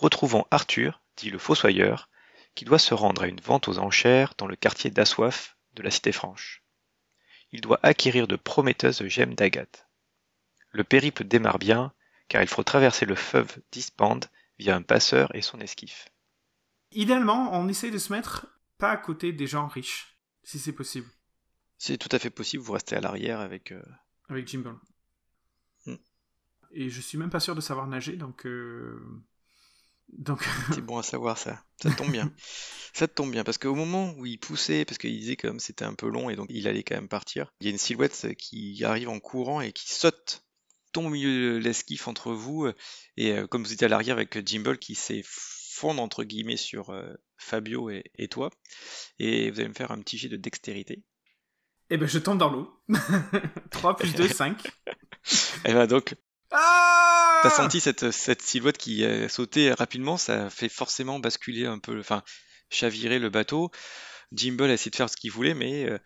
Retrouvons Arthur, dit le Fossoyeur, qui doit se rendre à une vente aux enchères dans le quartier d'Assoif de la Cité Franche. Il doit acquérir de prometteuses gemmes d'agate. Le périple démarre bien, car il faut traverser le fleuve d'Ispande via un passeur et son esquif. Idéalement, on essaye de se mettre pas à côté des gens riches, si c'est possible, C'est tout à fait possible, vous restez à l'arrière avec... euh, avec Jimbo. Hmm. Et je suis même pas sûr de savoir nager, donc. euh, Donc. C'est bon à savoir ça. Ça tombe bien. ça te tombe bien parce qu'au moment où il poussait, parce qu'il disait comme c'était un peu long et donc il allait quand même partir, il y a une silhouette qui arrive en courant et qui saute, tombe au milieu de l'esquif entre vous euh, et euh, comme vous étiez à l'arrière avec Jimble qui s'est fondre entre guillemets sur euh, Fabio et, et toi et vous allez me faire un petit jet de dextérité. Eh ben, je tombe dans l'eau. 3 plus 2, 5. Et ben donc T'as senti cette, cette silhouette qui a sauté rapidement, ça fait forcément basculer un peu, enfin, chavirer le bateau. Jimble a essayé de faire ce qu'il voulait, mais euh,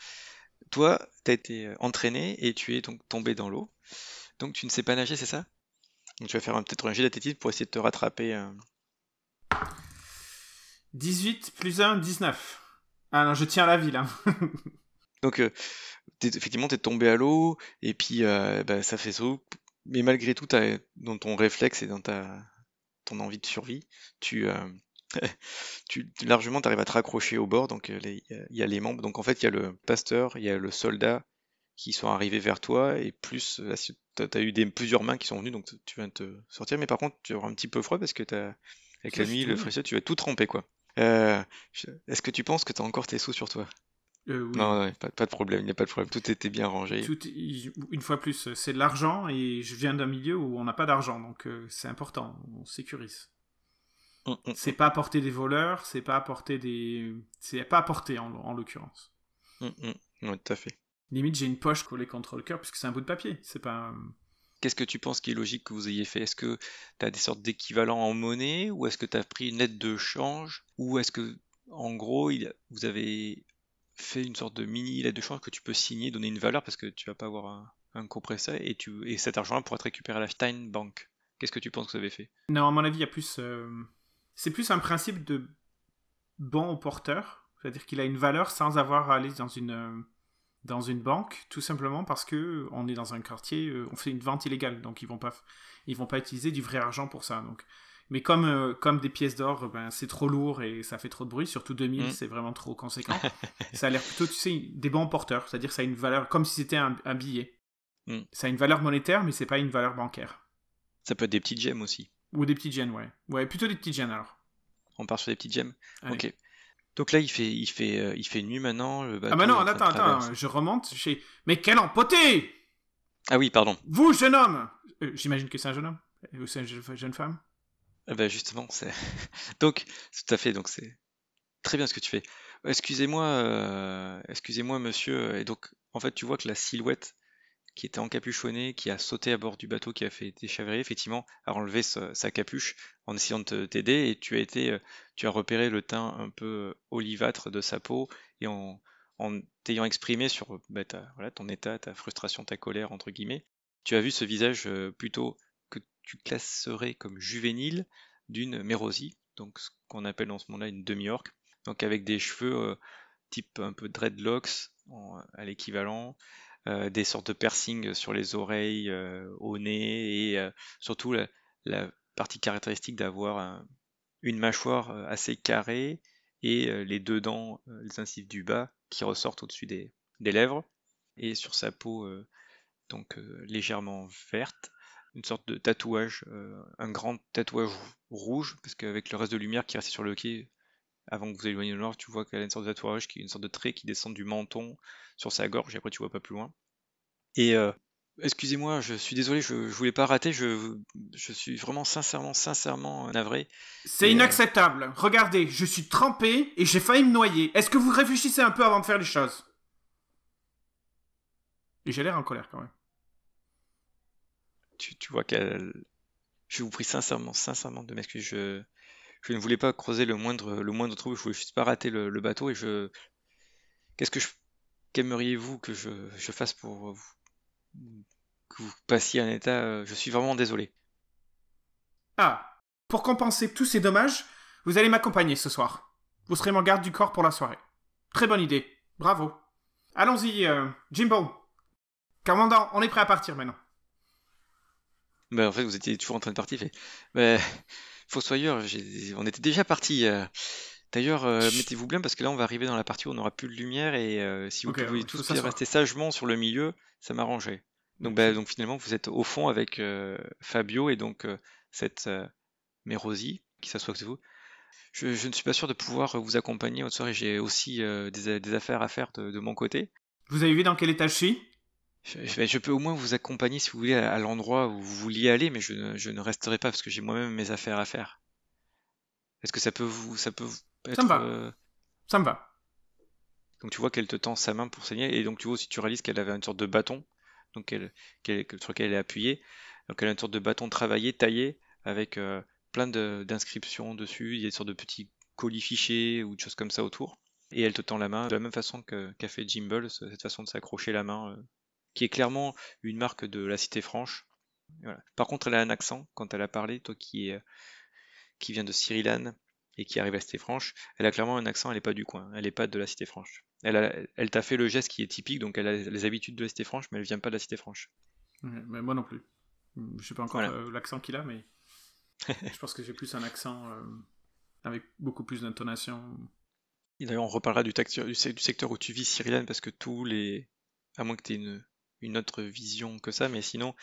toi, t'as été euh, entraîné et tu es donc tombé dans l'eau. Donc tu ne sais pas nager, c'est ça? Donc tu vas faire un- peut-être un jet d'athlétisme pour essayer de te rattraper. euh. 18 plus 1, 19. Ah non, je tiens la ville. Hein. Donc euh, effectivement, t'es tombé à l'eau et puis euh, bah, ça fait ça. Mais malgré tout, dans ton réflexe et dans ta ton envie de survie, tu, euh, tu tu- largement t'arrives à te raccrocher au bord. Donc euh, il y, a- il y a les membres. Donc en fait, il y a le pasteur, il y a le soldat qui sont arrivés vers toi et plus si t'as t'as eu des plusieurs mains qui sont venues, donc tu viens de te sortir. Mais par contre, tu auras un petit peu froid parce que t'as avec la nuit, le fraîcheur, tu vas tout tremper quoi. Euh, Est-ce que tu penses que t'as encore tes sous sur toi? Euh, oui. Non, non, pas, pas de problème, il n'y a pas de problème. Tout était bien rangé. Tout- une fois plus, c'est de l'argent et je viens d'un milieu où on n'a pas d'argent, donc euh, c'est important, on sécurise. Hum, hum, C'est pas apporter des voleurs, c'est pas apporter des. C'est pas apporter en, en l'occurrence. Ouais, tout à fait. Limite, j'ai une poche collée contre le cœur puisque c'est un bout de papier, c'est pas. un- Qu'est-ce que tu penses qui est logique que vous ayez fait? Est-ce que tu as des sortes d'équivalents en monnaie ou est-ce que tu as pris une lettre de change ou est-ce que, en gros, il, vous avez fait une sorte de mini lettre de change que tu peux signer, donner une valeur parce que tu vas pas avoir un, compresseur et, cet argent-là pourra être récupéré à la Steinbank. Qu'est-ce que tu penses que vous avez fait? Non, à mon avis, il y a plus. euh, C'est plus un principe de bon porteur, c'est-à-dire qu'il a une valeur sans avoir à aller dans une euh, dans une banque, tout simplement parce que on est dans un quartier, euh, on fait une vente illégale, donc ils vont pas ils vont pas utiliser du vrai argent pour ça. Donc, mais comme euh, comme des pièces d'or, ben c'est trop lourd et ça fait trop de bruit, surtout 2000, Mm. c'est vraiment trop conséquent. ça a l'air plutôt, tu sais, des bons porteurs, c'est-à-dire que ça a une valeur comme si c'était un, un billet. Mm. Ça a une valeur monétaire, mais c'est pas une valeur bancaire. Ça peut être des petites gemmes aussi. Ou des petites gènes, ouais. Ouais, plutôt des petites gènes alors. On part sur des petites gemmes? Allez. Ok. Donc là, il fait, il fait, euh, il fait nuit maintenant. Le Ah bah non, attends, attends, je remonte chez... Mais quel empoté Ah oui, pardon. Vous, jeune homme Euh, J'imagine que c'est un jeune homme Ou c'est une jeune femme Ah bah justement, c'est donc tout à fait, donc c'est très bien ce que tu fais. Excusez-moi, euh, excusez-moi monsieur. Et donc en fait, tu vois que la silhouette qui était encapuchonnée, qui a sauté à bord du bateau, qui a fait déchavirer, effectivement, a enlevé sa, capuche en essayant de t'aider, et tu as été, euh, tu as repéré le teint un peu euh, olivâtre de sa peau, et en, en t'ayant exprimé sur bah, ton état, ta frustration, ta colère entre guillemets, tu as vu ce visage euh, plutôt que tu classerais comme juvénile, d'une Mérosie, donc ce qu'on appelle dans ce monde-là une demi-orque, donc avec des cheveux type un peu dreadlocks à l'équivalent, des sortes de piercings sur les oreilles, au nez et surtout la, partie caractéristique d'avoir une mâchoire assez carrée et les deux dents, les incisives du bas, qui ressortent au-dessus des, lèvres, et sur sa peau donc légèrement verte, une sorte de tatouage, un grand tatouage rouge, parce qu'avec le reste de lumière qui restait sur le quai, avant que vous éloigniez le nord, tu vois qu'elle a une sorte de tatouage, qui est une sorte de trait qui descend du menton sur sa gorge, et après tu vois pas plus loin. Et excusez-moi, je suis désolé, je, je voulais pas rater, je, je suis vraiment sincèrement, sincèrement navré. C'est inacceptable. Regardez, je suis trempé et j'ai failli me noyer. Est-ce que vous réfléchissez un peu avant de faire les choses? Et j'ai l'air en colère quand même. Tu, vois qu'elle. Je vous prie sincèrement, sincèrement de m'excuser. Je, ne voulais pas creuser le moindre, trou, je voulais juste pas rater le, bateau et je. Qu'est-ce que je. Qu'aimeriez-vous que je, je fasse pour vous que vous passiez un état. Euh, je suis vraiment désolé. Ah, pour compenser tous ces dommages, vous allez m'accompagner ce soir. Vous serez mon garde du corps pour la soirée. Très bonne idée. Bravo. Allons-y, euh, Jimbo. Commandant, on est prêt à partir maintenant. Ben, en fait, vous étiez toujours en train de partir. Mais, Fossoyeur, on était déjà parti. Euh. D'ailleurs, mettez-vous bien parce que là, on va arriver dans la partie où on n'aura plus de lumière et si vous pouvez tous rester sagement sur le milieu, ça m'arrangerait. Donc, bah, donc finalement, vous êtes au fond avec euh, Fabio et donc euh, cette euh, Mérosie qui s'assoit avec vous. Je, ne suis pas sûr de pouvoir vous accompagner votre soirée. J'ai aussi des, affaires à faire de, mon côté. Vous avez vu dans quel état je suis? Je, peux au moins vous accompagner si vous voulez à, l'endroit où vous vouliez aller, mais je ne, resterai pas parce que j'ai moi-même mes affaires à faire. Est-ce que ça peut vous, ça peut être, Ça me va. Ça me va. Donc tu vois qu'elle te tend sa main pour saigner, et donc tu vois aussi tu réalises qu'elle avait une sorte de bâton, donc elle, sur lequel elle est appuyée. Donc elle a une sorte de bâton travaillé, taillé, avec euh, plein d'inscriptions dessus. Il y a une sorte de petits colis fichés ou de choses comme ça autour. Et elle te tend la main de la même façon qu'a fait Jimble, cette façon de s'accrocher la main, euh, qui est clairement une marque de la cité franche. Par contre, elle a un accent quand elle a parlé, toi qui, est, qui vient de Cyrilane et qui arrive à la cité franche, elle a clairement un accent, elle n'est pas du coin, elle n'est pas de la cité franche. Elle, t'a fait le geste qui est typique, donc elle a les habitudes de la cité franche, mais elle vient pas de la cité franche. mais moi non plus. Je sais pas encore euh, l'accent qu'il a, mais je pense que j'ai plus un accent euh, avec beaucoup plus d'intonation. d'ailleurs, on reparlera du, du, secteur où tu vis, Cyrilane, parce que tous les. À moins que tu aies une, une autre vision que ça, mais sinon,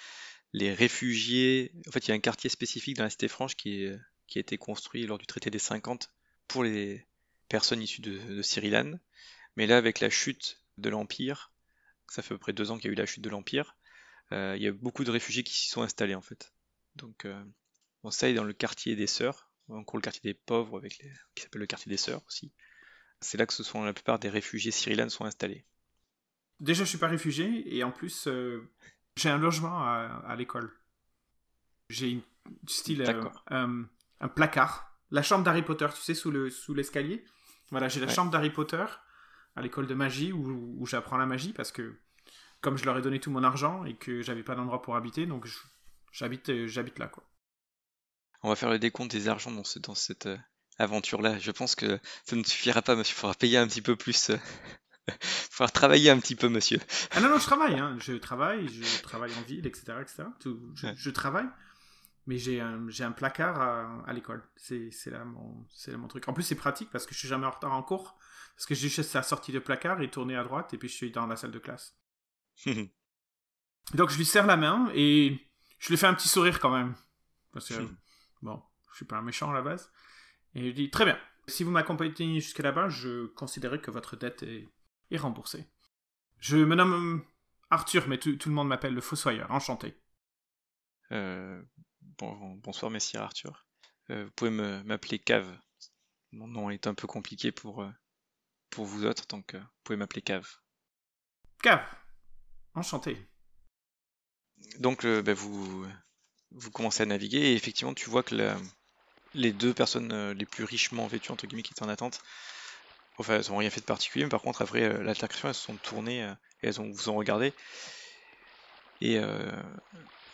les réfugiés. En fait, il y a un quartier spécifique dans la cité franche qui, est, qui a été construit lors du traité des 50 pour les personnes issues de, de mais là, avec la chute de l'Empire, ça fait à peu près deux ans qu'il y a eu la chute de l'Empire, euh, il y a beaucoup de réfugiés qui s'y sont installés en fait. Donc euh, ça est dans le quartier des Sœurs, encore le quartier des pauvres, avec les... qui s'appelle le quartier des Sœurs aussi. C'est là que ce sont la plupart des réfugiés syriens sont installés. Déjà, je suis pas réfugié et en plus, euh, j'ai un logement à, l'école. J'ai une style un placard, la chambre d'Harry Potter, tu sais, sous le sous l'escalier. Voilà, j'ai la chambre d'Harry Potter à l'école de magie où, j'apprends la magie parce que comme je leur ai donné tout mon argent et que j'avais pas d'endroit pour habiter, donc j'habite euh, j'habite là quoi. On va faire le décompte des argents dans, dans cette euh, aventure-là. Je pense que ça ne suffira pas, monsieur. Il faudra payer un petit peu plus. Il faudra travailler un petit peu, monsieur. Ah non, non, je travaille. Hein. Je travaille, je travaille en ville, etc. etc. je, travaille. Mais j'ai un, un, placard à, à l'école. C'est là, mon, là mon truc. En plus, c'est pratique parce que je suis jamais en retard en cours. Parce que j'ai juste sa sortie de placard et tourné à droite et puis je suis dans la salle de classe. Donc je lui serre la main et je lui fais un petit sourire quand même. Parce que, bon, je suis pas un méchant à la base. Et je dis, très bien, si vous m'accompagnez jusqu'à là-bas, je considérerai que votre dette est, est remboursée. Je me nomme Arthur, mais tout, le monde m'appelle le Fossoyeur. Enchanté. Euh, bon, bonsoir, messire Arthur. Euh, vous pouvez m'appeler Cave. Mon nom est un peu compliqué pour, euh, pour vous autres, donc vous pouvez m'appeler Cave. Cave Enchanté. Donc euh, bah, vous, vous commencez à naviguer et effectivement tu vois que les deux personnes les plus richement vêtues entre guillemets qui étaient en attente, enfin elles n'ont rien fait de particulier, mais par contre après l'attraction elles se sont tournées et elles ont, vous ont regardé. Et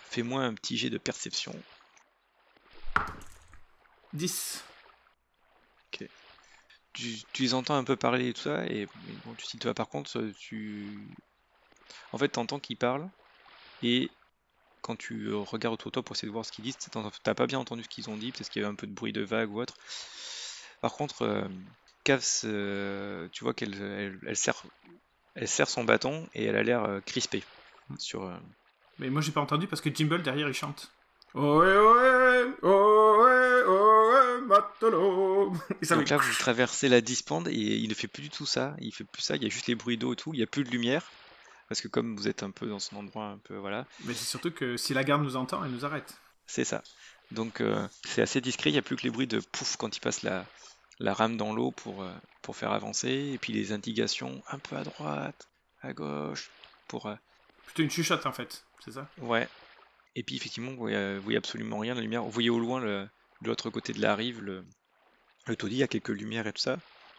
fais-moi un petit jet de perception. 10. Tu, tu les entends un peu parler et tout ça, et bon, tu sais, toi, par contre, euh, tu. En fait, t'entends qu'ils parlent, et quand tu euh, regardes autour de toi pour essayer de voir ce qu'ils disent, t'as pas bien entendu ce qu'ils ont dit, parce qu'il y avait un peu de bruit de vague ou autre. Par contre, euh, Euh, tu vois qu'elle elle, elle serre, elle serre son bâton, et elle a l'air euh, crispée. Sur, euh, Mais moi j'ai pas entendu parce que Jimble derrière il chante. Ohé ohé ohé ohé matelot. Et ça Donc là, vous traversez la dispande et il ne fait plus du tout ça. Il fait plus ça. Il y a juste les bruits d'eau et tout. Il n'y a plus de lumière. Parce que comme vous êtes un peu dans son endroit, un peu voilà, Mais c'est surtout que si la garde nous entend, elle nous arrête. c'est ça. Donc euh, c'est assez discret. Il n'y a plus que les bruits de pouf quand il passe la, la rame dans l'eau pour, euh, pour faire avancer. Et puis les indications un peu à droite, à gauche. Pour, euh, Plutôt une chuchote en fait, c'est ça? Ouais. Et puis effectivement, vous voyez, vous voyez absolument rien de lumière. Vous voyez au loin, le, de l'autre côté de la rive, le, le taudis. Il y a quelques lumières et tout ça.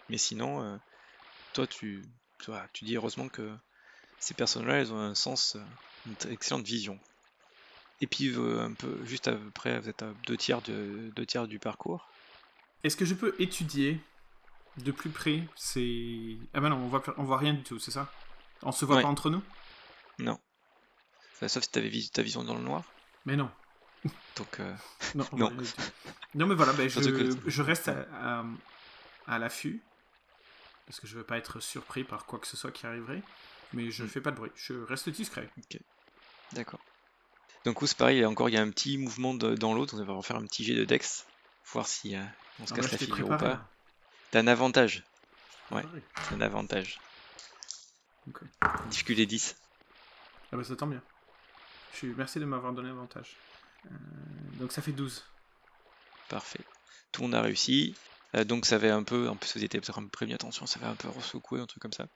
Mais sinon, euh, toi, tu, tu, dis heureusement que ces personnes-là, elles ont un sens, euh, une excellente vision. Et puis, euh, un peu, juste après, vous êtes à deux tiers, de, deux tiers du parcours. Est-ce que je peux étudier de plus près ces... Ah bah non, on voit, on voit rien du tout, c'est ça? On se voit Ouais. pas entre nous? Non. Enfin, sauf si tu avais ta vision dans le noir. Mais non. Donc, euh, Non, on Non. mais voilà, ben, je, que- je reste à, à, à l'affût. Parce que je veux pas être surpris par quoi que ce soit qui arriverait. Mais je Mm. fais pas de bruit, je reste discret. d'accord. Donc, c'est pareil, encore, il y a un petit mouvement de- dans. Donc, on va refaire un petit jet de Dex. Voir si euh, on se Ah, casse la figure ou pas. T'as un avantage. Ouais. C'est un avantage. Difficulté 10. Ah bah ça tombe bien. Je suis... Merci de m'avoir donné l'avantage. Euh, donc ça fait 12. Parfait. Tout monde a réussi. Euh, donc ça avait un peu, en plus vous étiez peut-être un peu prévenu, attention, ça va un peu ressecouer, un truc comme ça.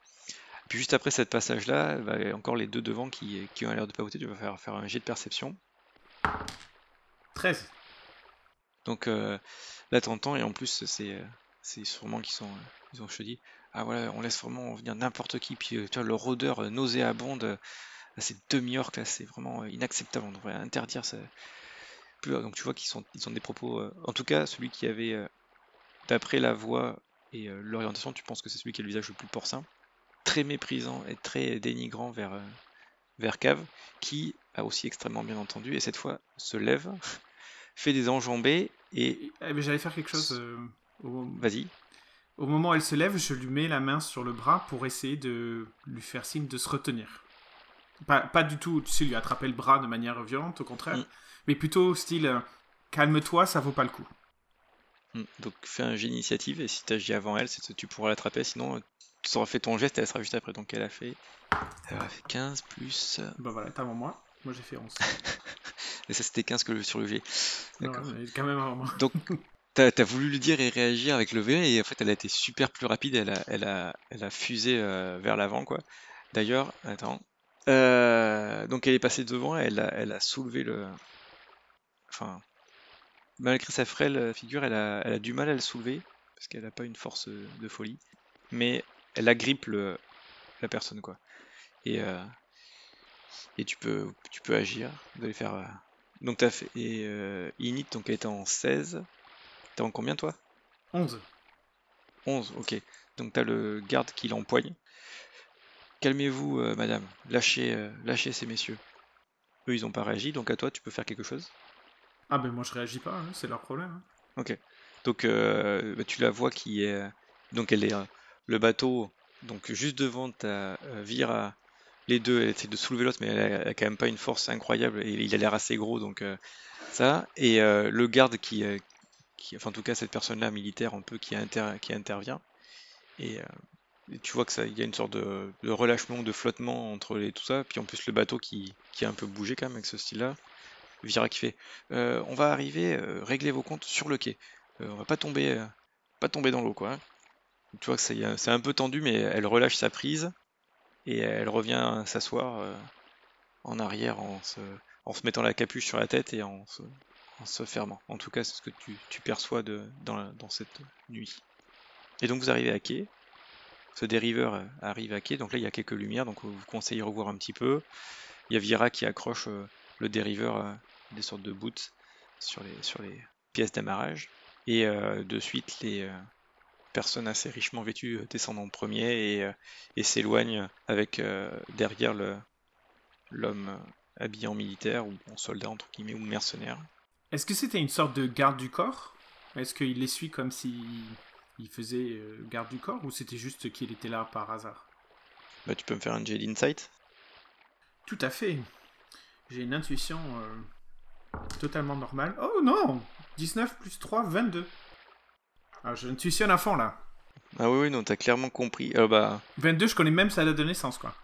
Puis juste après cette passage-là, va avoir encore les deux devant qui, qui ont l'air de pavoter, tu vas faire, faire un jet de perception. 13. Donc euh, là t'entends et en plus c'est euh, c'est sûrement qu'ils sont euh, ils ont dis ah voilà on laisse vraiment venir n'importe qui. Puis tu vois leur odeur nauséabonde à ces demi-orques là c'est vraiment inacceptable. On devrait interdire ça donc tu vois qu'ils sont ils ont des propos en tout cas celui qui avait d'après la voix et l'orientation tu penses que c'est celui qui a le visage le plus porcin très méprisant et très dénigrant vers vers Cave qui a aussi extrêmement bien entendu et cette fois se lève fait des enjambées et Eh ben, J'allais faire quelque chose. euh, au... vas-y au moment où elle se lève, je lui mets la main sur le bras pour essayer de lui faire signe de se retenir. Pas, pas du tout, tu sais, lui attraper le bras de manière violente, au contraire. Mm. Mais plutôt style, euh, calme-toi, ça vaut pas le coup. Hmm, Donc fais un jet d'initiative et si tu agis avant elle, tu pourras l'attraper, sinon euh, tu auras fait ton geste et elle sera juste après. Donc elle a fait, elle a fait 15 plus... euh, Bah voilà, t'es avant moi. Moi j'ai fait 11. Et ça c'était 15 que le- sur le. Non, D'accord. quand même. Donc t'as as voulu lui dire et réagir avec le V et en fait elle a été super plus rapide, elle a, elle a, elle a fusé euh, vers l'avant quoi. D'ailleurs, attends. Euh, donc elle est passée devant, elle a, elle a soulevé le... Enfin, malgré sa frêle figure, elle a, elle a du mal à le soulever parce qu'elle n'a pas une force de folie. Mais elle agrippe le, la personne quoi. Et, euh, et tu peux, tu peux agir. Vous allez faire... euh, Donc t'as fait... Et euh, Init, donc elle était en 16. T'es en combien toi? 11. 11, ok. Donc t'as le garde qui l'empoigne. Calmez-vous, euh, madame. Lâchez, euh, lâchez ces messieurs. Eux, ils ont pas réagi, donc à toi, tu peux faire quelque chose? Ah ben moi je réagis pas, hein, c'est leur problème. hein. Ok. Donc bah, tu la vois qui est... Donc elle est... le bateau, donc juste devant ta Vira, les deux, elle essaie de soulever l'autre, mais elle a, quand même pas une force incroyable, et il a l'air assez gros, donc euh, ça. Et euh, le garde qui, euh, qui... Enfin en tout cas, cette personne-là, militaire, un peu, qui, inter- qui intervient. Et, tu vois que ça, il y a une sorte de, relâchement, de flottement entre les tout ça, puis en plus le bateau qui, qui a un peu bougé quand même avec ce style-là. Vira qui fait on va arriver, réglez vos comptes sur le quai. On va pas tomber, pas tomber dans l'eau quoi. Tu vois que c'est un peu tendu, mais elle relâche sa prise et elle revient s'asseoir euh, en arrière en se, mettant la capuche sur la tête et en se, en se fermant. En tout cas, c'est ce que tu, perçois dans, cette nuit. Et donc vous arrivez à quai. Ce dériveur euh, arrive à quai, donc là il y a quelques lumières, donc vous conseillez de revoir un petit peu. Il y a Vira qui accroche euh, le dériveur, des sortes de boots sur les pièces d'amarrage. Et de suite, les personnes assez richement vêtues descendent en premier et, s'éloignent avec derrière l'homme habillé en militaire ou en soldat entre guillemets ou mercenaire. Est-ce que c'était une sorte de garde du corps? Est-ce qu'il les suit comme si il faisait garde du corps ou c'était juste qu'il était là par hasard? Bah tu peux me faire un jet d'insight Tout à fait. J'ai une intuition totalement normale. Oh non 19 plus 3, 22. Ah, je intuitionne à fond là. Ah oui, oui, non, t'as clairement compris. Euh, bah... 22, je connais même sa date de naissance, quoi.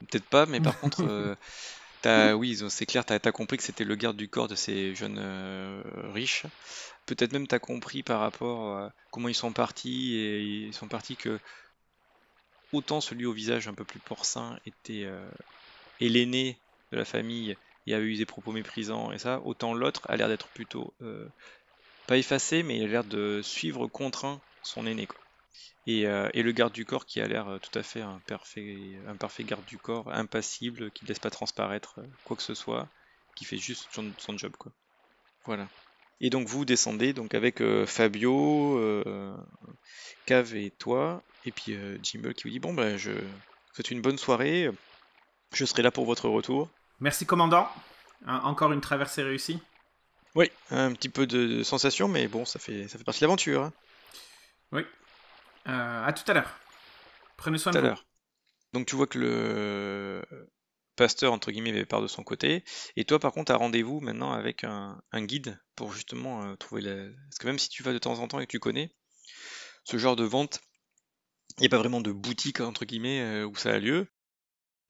Peut-être pas, mais par contre, euh, as, oui, c'est clair, t'as as compris que c'était le garde du corps de ces jeunes euh, riches. Peut-être même t'as compris par rapport à comment ils sont partis, et ils sont partis que autant celui au visage un peu plus porcin était l'aîné de la famille et avait eu des propos méprisants et ça, autant l'autre a l'air d'être plutôt pas effacé, mais il a l'air de suivre contraint son aîné. Quoi. Et, euh, et, le garde du corps qui a l'air euh, tout à fait un parfait, un parfait garde du corps, impassible, qui ne laisse pas transparaître quoi que ce soit, qui fait juste son, job. Quoi. Voilà. Et donc vous descendez donc avec Fabio, Cave et toi, et puis Jimble qui vous dit bon ben je souhaite une bonne soirée, je serai là pour votre retour. Merci, commandant. encore une traversée réussie. Oui, un petit peu de, sensation, mais bon, ça fait, ça fait partie de l'aventure. Hein. Oui. Euh, à tout à l'heure. Prenez soin de vous. l'heure. Donc tu vois que le pasteur, entre guillemets, part de son côté. Et toi, par contre, as rendez-vous maintenant avec un, guide pour justement euh, trouver la... Parce que même si tu vas de temps en temps et que tu connais, ce genre de vente, il n'y a pas vraiment de boutique, entre guillemets, euh, où ça a lieu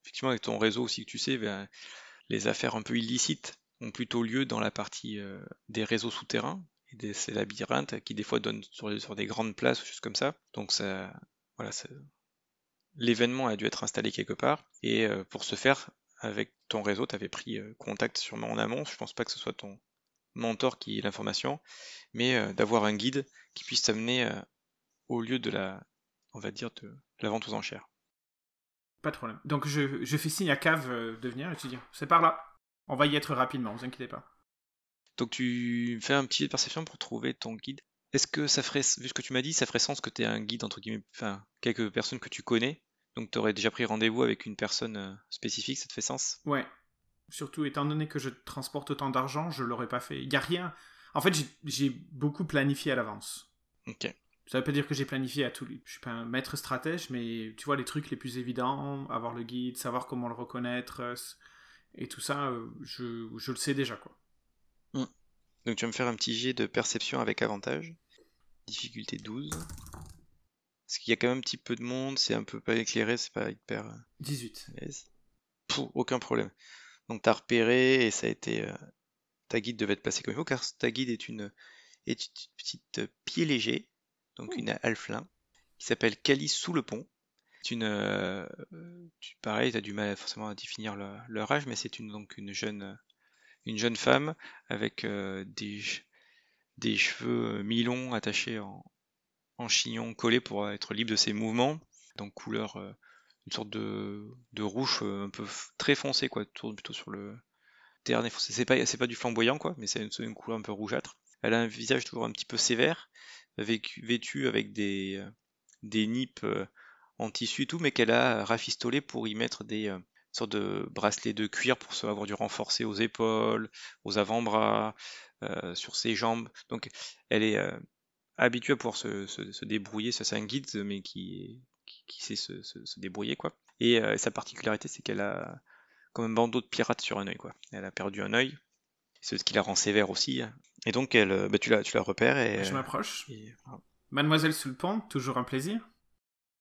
effectivement, avec ton réseau aussi que tu sais, les affaires un peu illicites ont plutôt lieu dans la partie euh, des réseaux souterrains et des ces labyrinthes qui des fois donnent sur, des grandes places ou choses comme ça. Donc ça, voilà, l'événement a dû être installé quelque part. Et euh, pour ce faire, avec ton réseau, tu avais pris euh, contact sûrement en amont. Je pense pas que ce soit ton mentor qui ait l'information, mais d'avoir un guide qui puisse t'amener au lieu de la, on va dire, de la vente aux enchères. Pas de problème. Donc je, fais signe à Cave de venir et tu dis c'est par là. On va y être rapidement, vous inquiétez pas. Donc tu fais un petit de perception pour trouver ton guide. Est-ce que ça ferait, vu ce que tu m'as dit, ça ferait sens que tu es un guide entre guillemets, enfin quelques personnes que tu connais, donc tu aurais déjà pris rendez-vous avec une personne euh, spécifique, ça te fait sens? Ouais. Surtout étant donné que je transporte autant d'argent, je l'aurais pas fait. Il a rien. En fait, j'ai beaucoup planifié à l'avance. Ok. Ça veut pas dire que j'ai planifié à tout. Je suis pas un maître stratège, mais tu vois les trucs les plus évidents, avoir le guide, savoir comment le reconnaître, euh, et tout ça, euh, je, je le sais déjà quoi. Hmm. Donc tu vas me faire un petit jet de perception avec avantage. Difficulté 12. Parce qu'il y a quand même un petit peu de monde, c'est un peu pas éclairé, c'est pas hyper. 18. Euh, aucun problème. Donc t'as repéré et ça a été. ta guide devait être placée comme il faut car ta guide est une, est une petite pied léger donc une alflin, qui s'appelle Calice sous le pont. C'est une, euh, pareil, tu as du mal forcément à définir leur âge, mais c'est une, donc une jeune, une jeune femme avec euh, des, des cheveux mi-longs attachés en, chignon collé pour être libre de ses mouvements, donc couleur, euh, une sorte de, de rouge un peu très foncé, quoi, tourne plutôt sur le terrain foncé. C'est pas, c'est pas du flamboyant, quoi, mais c'est une, couleur un peu rougeâtre. Elle a un visage toujours un petit peu sévère, vêtue avec des, euh, des nippes euh, en tissu et tout, mais qu'elle a rafistolé pour y mettre des euh, sortes de bracelets de cuir pour avoir du renforcé aux épaules, aux avant-bras, sur ses jambes. Donc elle est habituée à pouvoir se, se, débrouiller. Ça, c'est un guide, mais qui, qui, sait se, se, débrouiller, quoi. Et sa particularité, c'est qu'elle a comme un bandeau de pirate sur un œil, quoi. Elle a perdu un œil, c'est ce qui la rend sévère aussi. Hein. Et donc, elle, euh, bah, tu, la, tu la repères et... Je m'approche. Mademoiselle sous le pont, toujours un plaisir.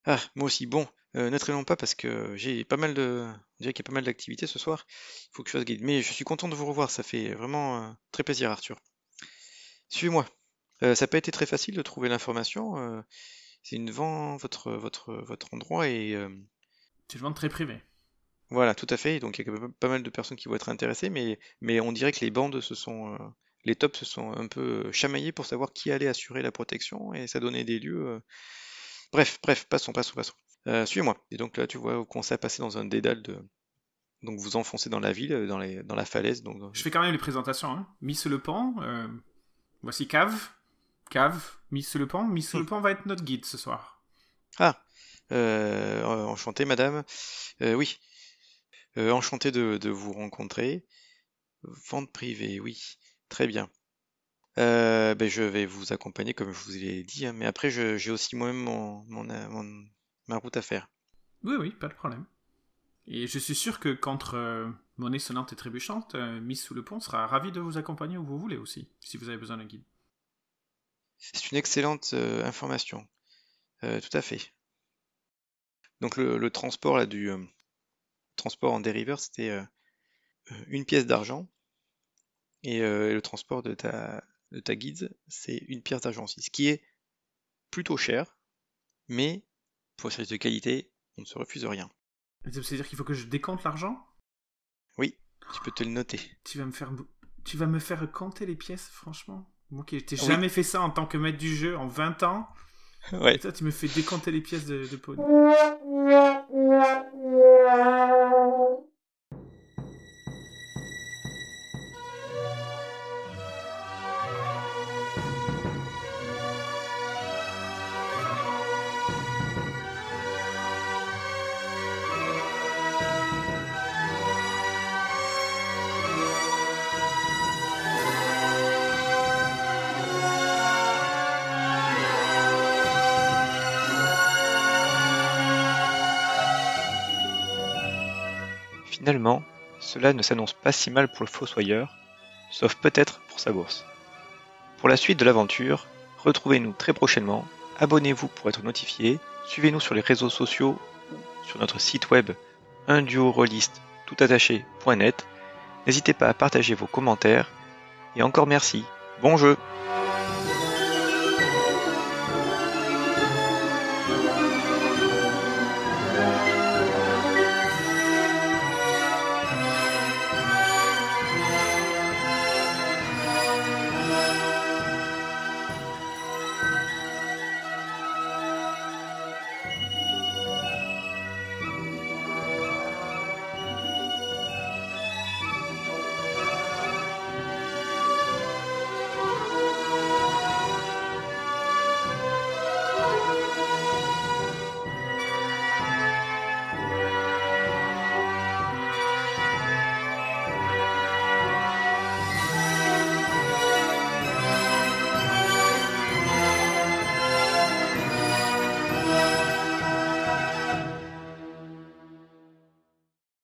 Ah, moi aussi. Bon, euh, ne traînons pas parce que j'ai pas mal de... On dirait qu'il y a pas mal d'activités ce soir. Il faut que je fasse guide. Mais je suis content de vous revoir. Ça fait vraiment euh, très plaisir, Arthur. Suivez-moi. ça n'a pas été très facile de trouver l'information. c'est une vent votre, votre, votre endroit et... C'est une vente très privée. Voilà, tout à fait. Donc il y a pas mal de personnes qui vont être intéressées, mais, mais on dirait que les bandes se sont, euh, les tops se sont un peu euh, chamaillés pour savoir qui allait assurer la protection et ça donnait des lieux. Euh. Bref, bref, passons, passons, passons. Suivez-moi. Et donc là, tu vois, vous commencez à passer dans un dédale de. Donc vous enfoncez dans la ville, dans, les, dans la falaise. Donc... Je fais quand même les présentations. Hein. Miss Le Pan, voici Cave, cave, mise sous le pont. Mise sous le pont va être notre guide ce soir. Ah, euh, enchanté, madame. Euh, oui, euh, enchanté de, de vous rencontrer. Vente privée, oui, très bien. Euh, ben, je vais vous accompagner comme je vous l'ai dit, hein, mais après j'ai aussi moi-même mon, mon- euh, mon- ma route à faire. Oui, oui, pas de problème. Et je suis sûr que contre euh, monnaie sonnante et trébuchante, euh, mise sous le pont sera ravi de vous accompagner où vous voulez aussi, si vous avez besoin d'un guide. C'est une excellente information. Tout à fait. Donc le, le transport là, du transport en dériveur, c'était une pièce d'argent et euh, le transport de ta, de ta guide, c'est une pièce d'argent aussi. Ce qui est plutôt cher, mais pour un service de qualité, on ne se refuse rien. C'est-à-dire qu'il faut que je décompte l'argent? Oui, tu peux te le noter. Tu vas me faire, tu vas me faire compter les pièces, franchement? Moi qui n'ai Oui. jamais fait ça en tant que maître du jeu en 20 ans. Ouais. Et toi, tu me fais décompter les pièces de, de Pony. Finalement, cela ne s'annonce pas si mal pour le fossoyeur, sauf peut-être pour sa bourse. Pour la suite de l'aventure, retrouvez-nous très prochainement, abonnez-vous pour être notifié, suivez-nous sur les réseaux sociaux ou sur notre site web unduorolist toutattaché.net. N'hésitez pas à partager vos commentaires et encore merci. Bon jeu